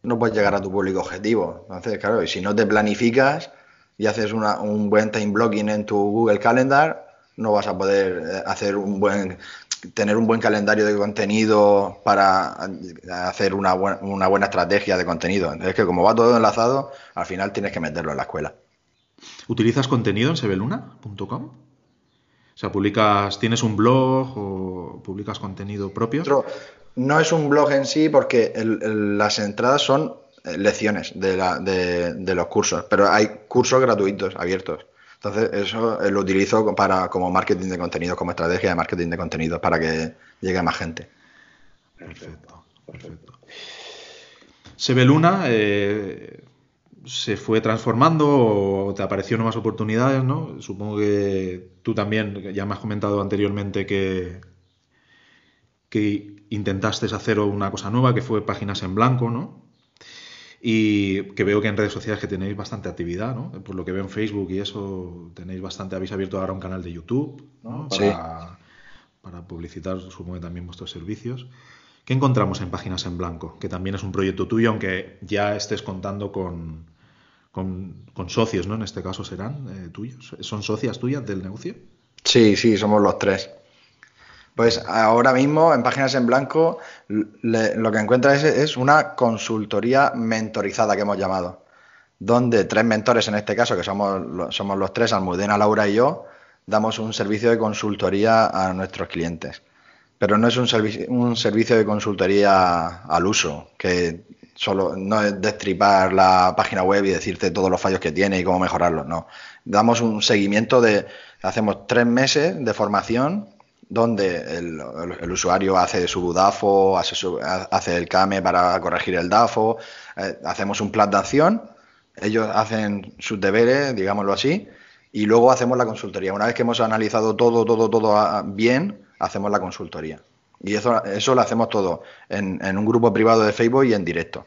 no puedes llegar a tu público objetivo. Entonces, claro, y si no te planificas y haces un buen time blocking en tu Google Calendar, no vas a poder eh, hacer un buen tener un buen calendario de contenido para hacer una, una buena estrategia de contenido. Es que como va todo enlazado, al final tienes que meterlo en la escuela. ¿Utilizas contenido en sebeluna.com? O sea, publicas, ¿tienes un blog o publicas contenido propio? No es un blog en sí porque las entradas son eh, lecciones de, la, de los cursos, pero hay cursos gratuitos abiertos. Entonces, eso eh, lo utilizo como marketing de contenido, como estrategia de marketing de contenido, para que llegue a más gente. Perfecto, perfecto. Sebeluna eh, se fue transformando o te apareció nuevas oportunidades, ¿no? Supongo que tú también, ya me has comentado anteriormente que, que intentaste hacer una cosa nueva, que fue páginas en blanco, ¿no? Y que veo que en redes sociales que tenéis bastante actividad, ¿no? Por lo que veo en Facebook y eso, tenéis bastante, habéis abierto ahora un canal de YouTube, ¿no? Para, para publicitar, supongo también vuestros servicios. ¿Qué encontramos en Páginas en Blanco? Que también es un proyecto tuyo, aunque ya estés contando con, con, socios, ¿no? En este caso serán eh, tuyos. ¿Son socias tuyas del negocio? Sí, sí, somos los tres. Pues ahora mismo en Páginas en Blanco lo que encuentras es, una consultoría mentorizada que hemos llamado, donde tres mentores en este caso, que somos, somos los tres, Almudena, Laura y yo, damos un servicio de consultoría a nuestros clientes. Pero no es un, un servicio de consultoría al uso, que solo no es destripar la página web y decirte todos los fallos que tiene y cómo mejorarlo, no. Damos un seguimiento de, hacemos tres meses de formación donde el, usuario hace su DAFO, hace, el CAME para corregir el DAFO, eh, hacemos un plan de acción, ellos hacen sus deberes, digámoslo así, y luego hacemos la consultoría. Una vez que hemos analizado todo, todo, todo ah, bien, hacemos la consultoría. Y eso, eso lo hacemos todo en, un grupo privado de Facebook y en directo.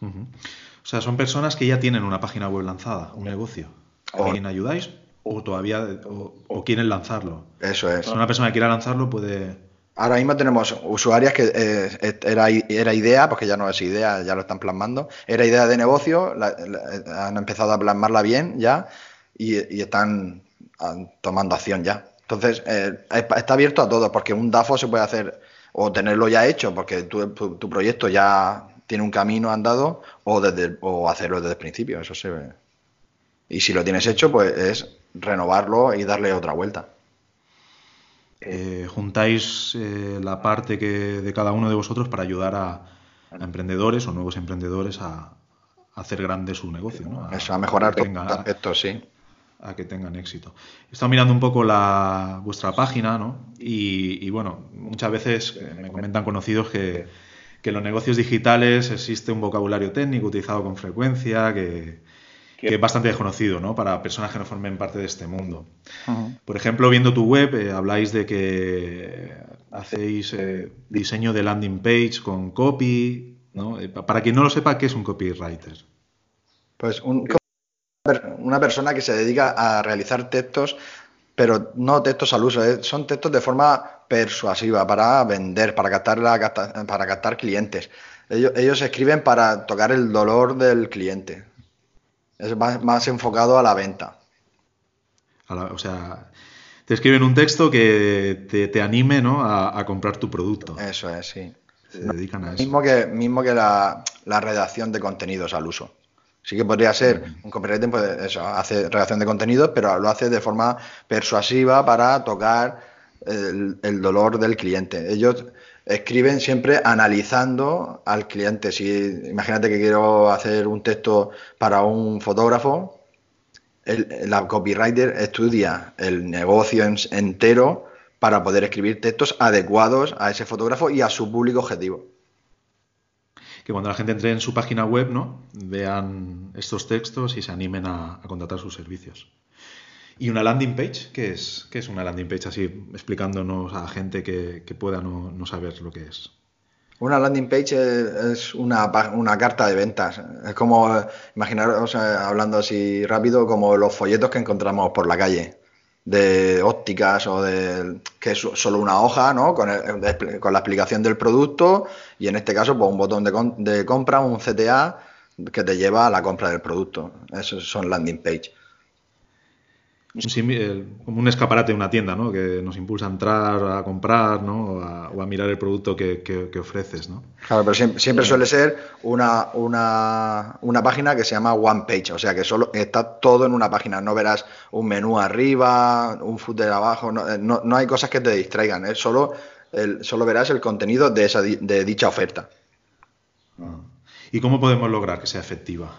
O O sea, son personas que ya tienen una página web lanzada, un negocio. ¿A quién ayudáis? O todavía, o, o quieren lanzarlo. Eso es. Si una persona que quiera lanzarlo puede... Ahora mismo tenemos usuarias que eh, era, era idea, porque ya no es idea, ya lo están plasmando. Era idea de negocio, la- la- han empezado a plasmarla bien ya y, y están tomando acción ya. Entonces, eh, está abierto a todo, porque un DAFO se puede hacer o tenerlo ya hecho, porque tu, tu- tu proyecto ya tiene un camino andado, o, desde, o hacerlo desde el principio. Eso se ve. Y si lo tienes hecho, pues es renovarlo y darle otra vuelta. eh, juntáis eh, la parte que, de cada uno de vosotros para ayudar a, a emprendedores o nuevos emprendedores a, a hacer grande su negocio. ¿no? Eso, a mejorar que tengan- sí. a que tengan éxito. He estado mirando un poco la, vuestra página, ¿no? Y, y, bueno, muchas veces eh, me comentan conocidos que, que en los negocios digitales existe un vocabulario técnico utilizado con frecuencia que, que es bastante desconocido, ¿no? Para personas que no formen parte de este mundo. Por ejemplo, viendo tu web, eh, habláis de que hacéis eh, diseño de landing page con copy, ¿no? Eh, pa- para quien no lo sepa, ¿qué es un copywriter? Pues un- una persona que se dedica a realizar textos, pero no textos al uso, eh, son textos de forma persuasiva para vender, para captar, la, capta- para captar clientes. Ellos, ellos escriben para tocar el dolor del cliente. Es más, más enfocado a la venta. A la- o sea, te escriben un texto que te, te anime ¿no? a, a comprar tu producto. Eso es, sí. Se dedican a eso. Mismo que, mismo que la, la redacción de contenidos al uso. Sí que podría ser un copywriting, pues eso, hace redacción de contenidos, pero lo hace de forma persuasiva para tocar el, el dolor del cliente. Ellos escriben siempre analizando al cliente. Si imagínate que quiero hacer un texto para un fotógrafo, el, la copywriter estudia el negocio en- entero para poder escribir textos adecuados a ese fotógrafo y a su público objetivo. Que cuando la gente entre en su página web, ¿no? Vean estos textos y se animen a, a contratar sus servicios. ¿Y una landing page? ¿Qué es? ¿Qué es una landing page? Así explicándonos a gente que, que pueda no, no saber lo que es. Una landing page es, una, una carta de ventas. Es como, eh, imaginaros, eh, hablando así rápido, como los folletos que encontramos por la calle, de ópticas o de que es solo una hoja, ¿no? Con, el- con la explicación del producto y en este caso, pues un botón de, de compra, un CTA que te lleva a la compra del producto. Esos son landing page. Un como un escaparate de una tienda, ¿no? Que nos impulsa a entrar, a comprar, ¿no? O a, o a mirar el producto que, que- que ofreces, ¿no? Claro, pero siempre, siempre suele ser una, una, una página que se llama One Page, o sea que solo está todo en una página. No verás un menú arriba, un footer abajo, no, eh, no, no hay cosas que te distraigan, es solo, el, solo verás el contenido de, esa, de dicha oferta. ¿Y cómo podemos lograr que sea efectiva?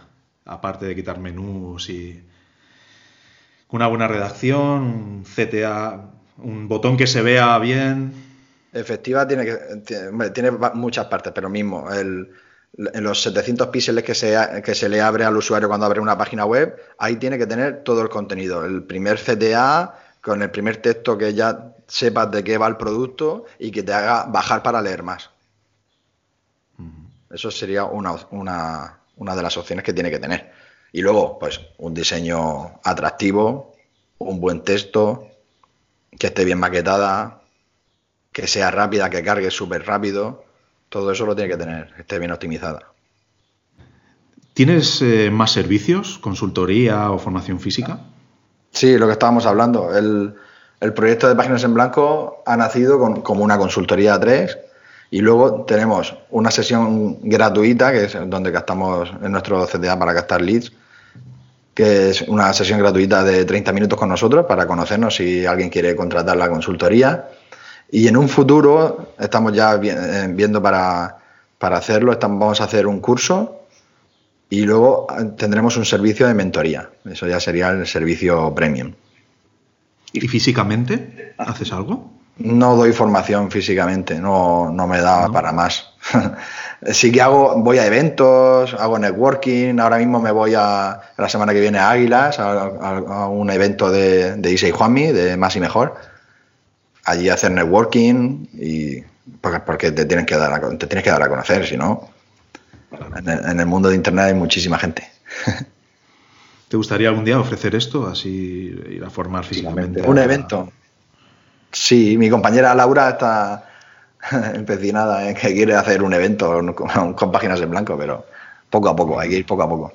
Aparte de quitar menús y. Con una buena redacción, un CTA, un botón que se vea bien. Efectiva tiene que tiene, muchas partes, pero mismo el, en los 700 píxeles que se, que se le abre al usuario cuando abre una página web, ahí tiene que tener todo el contenido. El primer CTA con el primer texto que ya sepas de qué va el producto y que te haga bajar para leer más. Eso sería una, una, una de las opciones que tiene que tener. Y luego, pues, un diseño atractivo, un buen texto, que esté bien maquetada, que sea rápida, que cargue súper rápido. Todo eso lo tiene que tener, que esté bien optimizada. ¿Tienes eh, más servicios, consultoría o formación física? Sí, lo que estábamos hablando. El, el proyecto de Páginas en Blanco ha nacido con- como una consultoría 3 y luego tenemos una sesión gratuita, que es donde gastamos en nuestro CTA para gastar leads, que es una sesión gratuita de 30 minutos con nosotros para conocernos si alguien quiere contratar la consultoría. Y en un futuro estamos ya eh, viendo para, para hacerlo, estamos, vamos a hacer un curso y luego eh, tendremos un servicio de mentoría. Eso ya sería el servicio premium. ¿Y físicamente haces algo? No doy formación físicamente, no, no me da ¿No? para más. <laughs> sí que hago, voy a eventos, hago networking, ahora mismo me voy a la semana que viene a Águilas, a, a- a un evento de, de Isa y Juanmi, de Más y Mejor. Allí hacer networking y porque, porque te tienes que dar a, te tienes que dar a conocer, si no. En el, mundo de Internet hay muchísima gente. <laughs> ¿Te gustaría algún día ofrecer esto, así ir a formar físicamente? Un evento. Sí, mi compañera Laura está <laughs> empecinada en que quiere hacer un evento con, páginas en blanco, pero poco a poco, hay que ir poco a poco.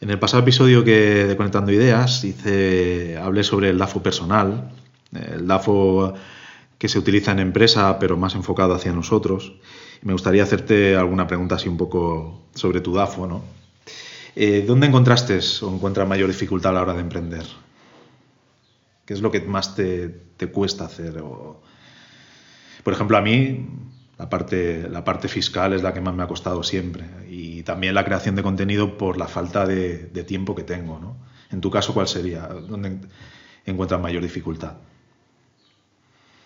En el pasado episodio que de Conectando Ideas hice, hablé sobre el DAFO personal, el DAFO que se utiliza en empresa pero más enfocado hacia nosotros. Me gustaría hacerte alguna pregunta así un poco sobre tu DAFO, ¿no? Eh, ¿Dónde encontraste o encuentras mayor dificultad a la hora de emprender? ¿Qué es lo que más te, cuesta hacer? Por ejemplo, a mí la parte, la parte fiscal es la que más me ha costado siempre y también la creación de contenido por la falta de, tiempo que tengo. ¿no? En tu caso, ¿cuál sería? ¿Dónde encuentras mayor dificultad?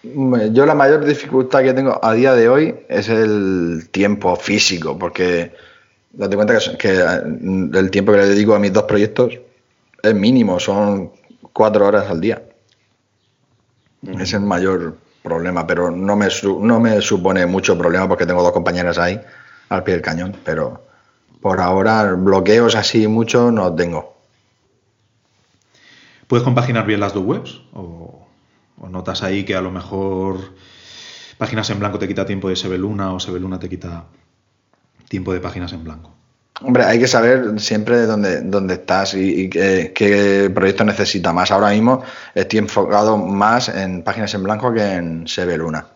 Yo la mayor dificultad que tengo a día de hoy es el tiempo físico, porque date cuenta que, el tiempo que le dedico a mis dos proyectos es mínimo, son cuatro horas al día. Es el mayor problema, pero no me, no me supone mucho problema porque tengo dos compañeras ahí al pie del cañón, pero por ahora bloqueos así mucho no tengo. ¿Puedes compaginar bien las dos webs? ¿O ¿O notas ahí que a lo mejor páginas en blanco te quita tiempo de Sebeluna o Sebeluna te quita tiempo de páginas en blanco? Hombre, hay que saber siempre dónde, dónde estás y, qué, proyecto necesita más. Ahora mismo estoy enfocado más en páginas en blanco que en Sebeluna.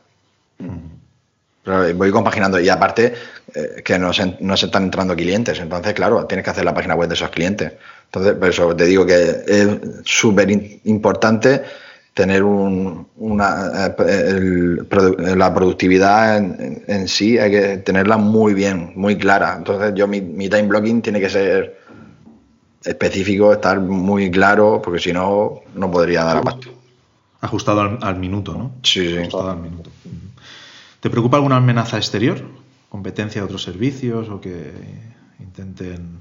Pero voy compaginando y aparte eh, que no se, no se, están entrando clientes, entonces claro, tienes que hacer la página web de esos clientes. Entonces, por eso te digo que es súper importante tener un, una, eh, la productividad en, sí, hay que tenerla muy bien, muy clara. Entonces yo mi, time blocking tiene que ser específico, estar muy claro, porque si no, no podría dar abasto. Ajustado al, minuto, ¿no? Sí, sí. Ajustado al minuto. ¿Te preocupa alguna amenaza exterior? ¿Competencia de otros servicios o que intenten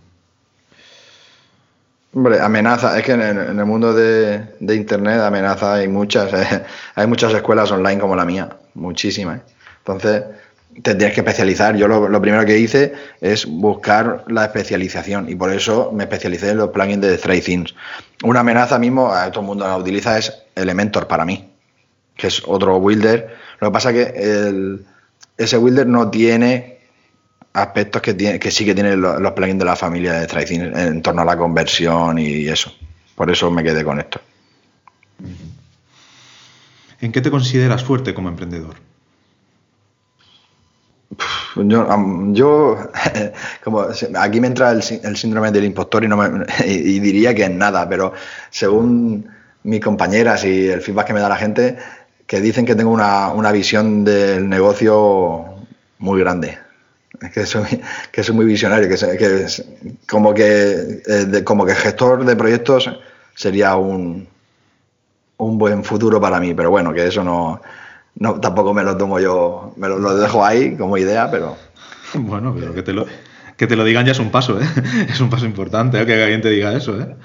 Hombre, amenaza, es que en, el mundo de, Internet amenaza hay muchas, <laughs> eh. hay muchas escuelas online como la mía, muchísimas. Entonces, te tienes que especializar. Yo lo, primero que hice es buscar la especialización y por eso me especialicé en los plugins de ThreadThings. Una amenaza mismo, a todo el mundo la utiliza, es Elementor para mí, que es otro builder. Lo que pasa es que ese builder no tiene aspectos que, tiene, que sí que tienen los, plugins de la familia de Tricing en torno a la conversión y eso. Por eso me quedé con esto. ¿En qué te consideras fuerte como emprendedor? Yo, <laughs> como aquí me entra el, síndrome del impostor y, no me, <laughs> y, diría que en nada, pero según mis compañeras y el feedback que me da la gente, que dicen que tengo una, una visión del negocio muy grande que soy, que soy muy visionario, que, que como que eh, como que gestor de proyectos sería un, un buen futuro para mí, pero bueno, que eso no, no tampoco me lo tomo yo, me lo, dejo ahí como idea, pero <laughs> bueno, pero que te lo que te lo digan ya es un paso, ¿eh? <laughs> Es un paso importante ¿eh? que alguien te diga eso, ¿eh?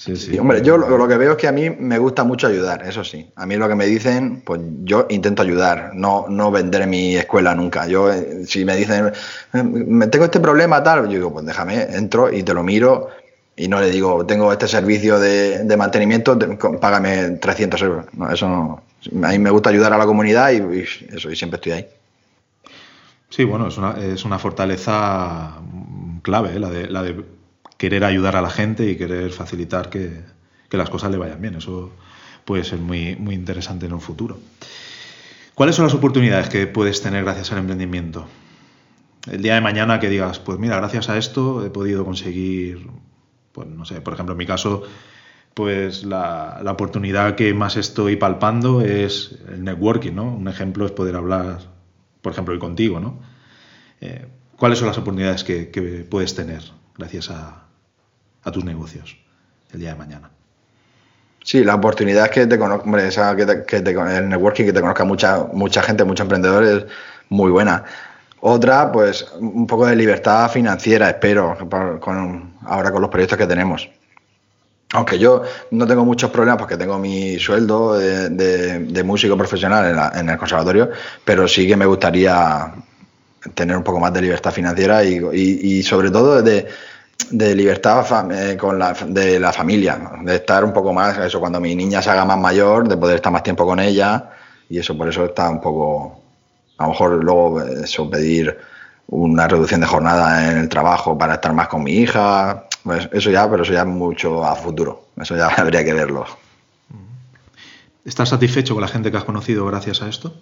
Sí, sí. hombre, yo lo, que veo es que a mí me gusta mucho ayudar, eso sí. A mí lo que me dicen, pues yo intento ayudar, no, no vender mi escuela nunca. Yo, eh, si me dicen, eh, tengo este problema, tal, yo digo, pues déjame, entro y te lo miro y no le digo, tengo este servicio de, mantenimiento, págame 300 euros. No, eso no. A mí me gusta ayudar a la comunidad y, eso, y siempre estoy ahí. Sí, bueno, es una, es una fortaleza clave, ¿eh? la, de, la de querer ayudar a la gente y querer facilitar que, las cosas le vayan bien. Eso puede ser muy, muy interesante en un futuro. ¿Cuáles son las oportunidades que puedes tener gracias al emprendimiento? El día de mañana que digas, pues mira, gracias a esto he podido conseguir, pues no sé, por ejemplo, en mi caso, pues la, oportunidad que más estoy palpando es el networking, ¿no? Un ejemplo es poder hablar, por ejemplo, hoy contigo, ¿no? Eh, ¿Cuáles son las oportunidades que puedes tener gracias a, a tus negocios el día de mañana. Sí, la oportunidad es que te conozca, que, el networking, que te conozca mucha, mucha gente, muchos emprendedores, muy buena. Otra, pues un poco de libertad financiera, espero, con, ahora con los proyectos que tenemos. Aunque yo no tengo muchos problemas porque tengo mi sueldo de, músico profesional en, en, el conservatorio, pero sí que me gustaría tener un poco más de libertad financiera y, sobre todo de, libertad eh, con la, de la familia, de estar un poco más, eso cuando mi niña se haga más mayor, de poder estar más tiempo con ella y eso por eso está un poco, a lo mejor luego eso pedir una reducción de jornada en el trabajo para estar más con mi hija, pues eso ya, pero eso ya mucho a futuro, eso ya <laughs> habría que verlo. ¿Estás satisfecho con la gente que has conocido gracias a esto?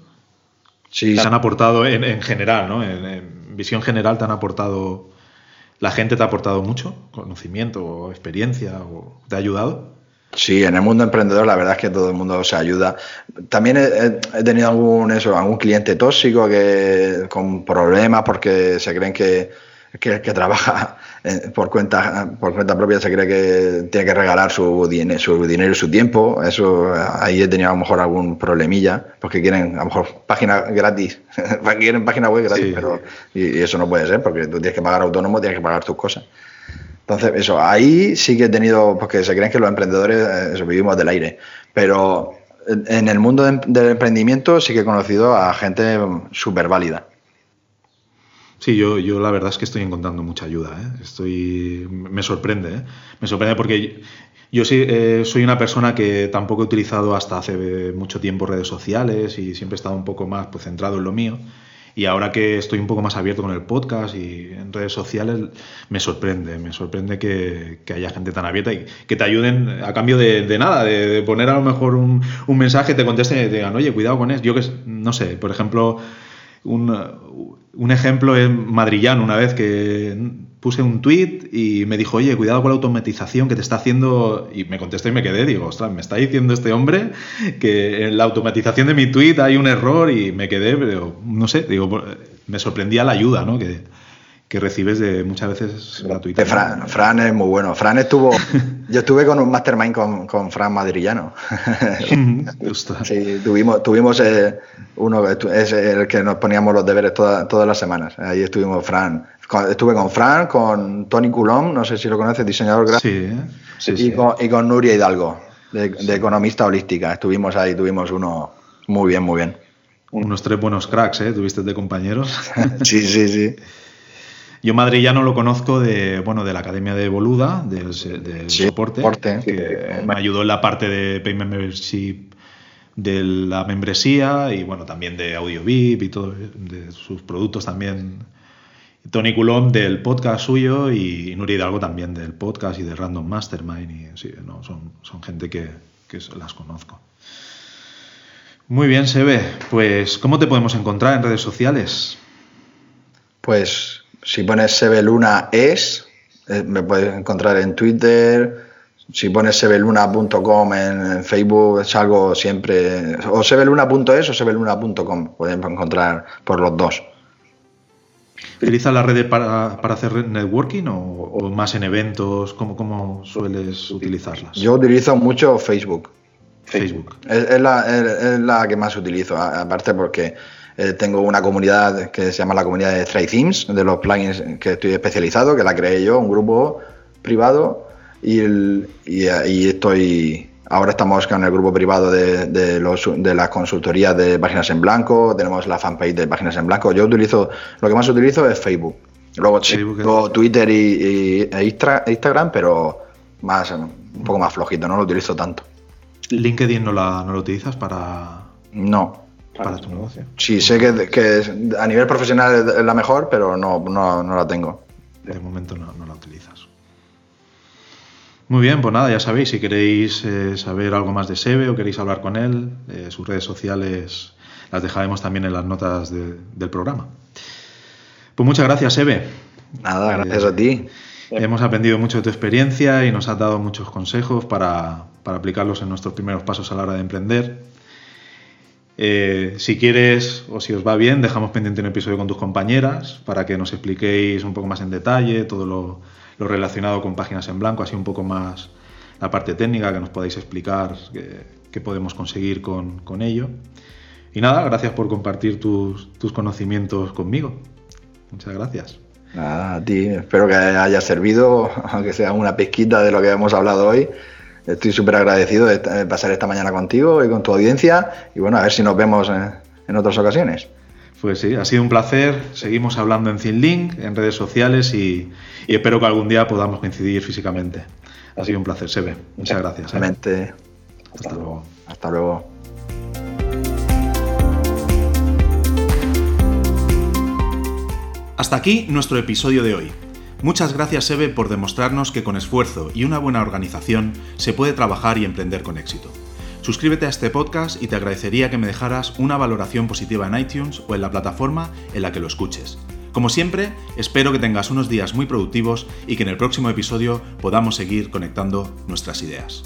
Sí. Te han aportado en, general, ¿no? En, visión general te han aportado, la gente te ha aportado mucho, conocimiento o experiencia, o te ha ayudado. Sí, en el mundo emprendedor la verdad es que todo el mundo se ayuda. También he, tenido algún, eso, algún cliente tóxico que con problemas porque se creen que, que, que trabaja eh, por cuenta por cuenta propia se cree que tiene que regalar su, dinero, su dinero y su tiempo. Eso ahí he tenido a lo mejor algún problemilla porque quieren a lo mejor página gratis, <laughs> quieren página web gratis, pero y, eso no puede ser porque tú tienes que pagar autónomo, tienes que pagar tus cosas. Entonces, eso, ahí sí que he tenido, porque se creen que los emprendedores eh, vivimos del aire, pero en el mundo del emprendimiento sí que he conocido a gente súper válida. Sí, yo, yo la verdad es que estoy encontrando mucha ayuda. ¿eh? Estoy, me sorprende. ¿eh? Me sorprende porque yo sí, eh, soy una persona que tampoco he utilizado hasta hace mucho tiempo redes sociales y siempre he estado un poco más pues, centrado en lo mío. Y ahora que estoy un poco más abierto con el podcast y en redes sociales, me sorprende, me sorprende que, haya gente tan abierta y que te ayuden a cambio de, nada, de, poner a lo mejor un, un, mensaje, te contesten y te digan, oye, cuidado con eso. Yo que no sé, por ejemplo, un, un ejemplo es madrillano, una vez que puse un tweet y me dijo, oye, cuidado con la automatización que te está haciendo. Y me contesté y me quedé, digo, ostras, me está diciendo este hombre que en la automatización de mi tweet hay un error y me quedé, pero no sé, digo, me sorprendía la ayuda, ¿no? Que, que recibes de muchas veces gratuita. Fran, Fran, es muy bueno. Fran estuvo. <laughs> yo estuve con un mastermind con, con Fran Madrillano. <laughs> sí, tuvimos, tuvimos eh, uno, es el que nos poníamos los deberes todas las semanas. Ahí estuvimos Fran. Estuve con Fran, con Tony Coulomb, no sé si lo conoces, diseñador gráfico. Sí, sí, y, Con, y, con, Nuria Hidalgo, de, de economista holística. Estuvimos ahí, tuvimos uno muy bien, muy bien. Unos tres buenos cracks, ¿eh? Tuviste de compañeros. <laughs> sí, sí, sí. Yo Madrid ya no lo conozco de, bueno, de la Academia de Boluda, del, soporte, que me ayudó en la parte de Pay Membership de la membresía y bueno, también de AudioVip y todo, de sus productos también. Tony Coulomb del podcast suyo y Nuria Hidalgo también del podcast y de Random Mastermind. Y, sí, no, son, son gente que, que las conozco. Muy bien, Sebe. Pues, ¿cómo te podemos encontrar en redes sociales? Pues si pones Sebeluna es, eh, me puedes encontrar en Twitter. Si pones sebeluna.com en, Facebook, es algo siempre. O sebeluna.es o sebeluna.com. Pueden encontrar por los dos. ¿Utilizas las redes para, hacer networking o, más en eventos? ¿Cómo, ¿Cómo, sueles utilizarlas? Yo utilizo mucho Facebook. Facebook. Es, la, es, la, que más utilizo, aparte porque eh, tengo una comunidad que se llama la comunidad de Trade Themes, de los plugins que estoy especializado, que la creé yo, un grupo privado, y, y, estoy. Ahora estamos con el grupo privado de, de, los, de las consultorías de páginas en blanco, tenemos la fanpage de páginas en blanco. Yo utilizo, lo que más utilizo es Facebook. Luego Facebook, Twitter y, e Instagram, pero más un poco más flojito, no lo utilizo tanto. ¿LinkedIn no, la, no lo utilizas para...? No para tu negocio. Sí, sé que, a nivel profesional es la mejor, pero no, no, la tengo. De momento no, la utilizas. Muy bien, pues nada, ya sabéis, si queréis eh, saber algo más de Sebe o queréis hablar con él, eh, sus redes sociales las dejaremos también en las notas del programa. Pues muchas gracias, Sebe. Nada, gracias a ti. Hemos aprendido mucho de tu experiencia y nos has dado muchos consejos para, para aplicarlos en nuestros primeros pasos a la hora de emprender. Eh, si quieres o si os va bien, dejamos pendiente un episodio con tus compañeras para que nos expliquéis un poco más en detalle todo lo, relacionado con páginas en blanco, así un poco más la parte técnica, que nos podáis explicar qué, podemos conseguir con, ello. Y nada, gracias por compartir tus, tus conocimientos conmigo. Muchas gracias. Nada, a ti. Espero que haya servido, <laughs> aunque sea una pesquita de lo que hemos hablado hoy. Estoy súper agradecido de pasar esta mañana contigo y con tu audiencia y bueno, a ver si nos vemos en, otras ocasiones. Pues sí, ha sido un placer. Seguimos hablando en ZinLink, en redes sociales y, espero que algún día podamos coincidir físicamente. Ha sido un placer, Sebe. Muchas gracias. ¿eh? Hasta luego. Hasta luego. Hasta aquí nuestro episodio de hoy. Muchas gracias, Sebe, por demostrarnos que con esfuerzo y una buena organización se puede trabajar y emprender con éxito. Suscríbete a este podcast y te agradecería que me dejaras una valoración positiva en iTunes o en la plataforma en la que lo escuches. Como siempre, espero que tengas unos días muy productivos y que en el próximo episodio podamos seguir conectando nuestras ideas.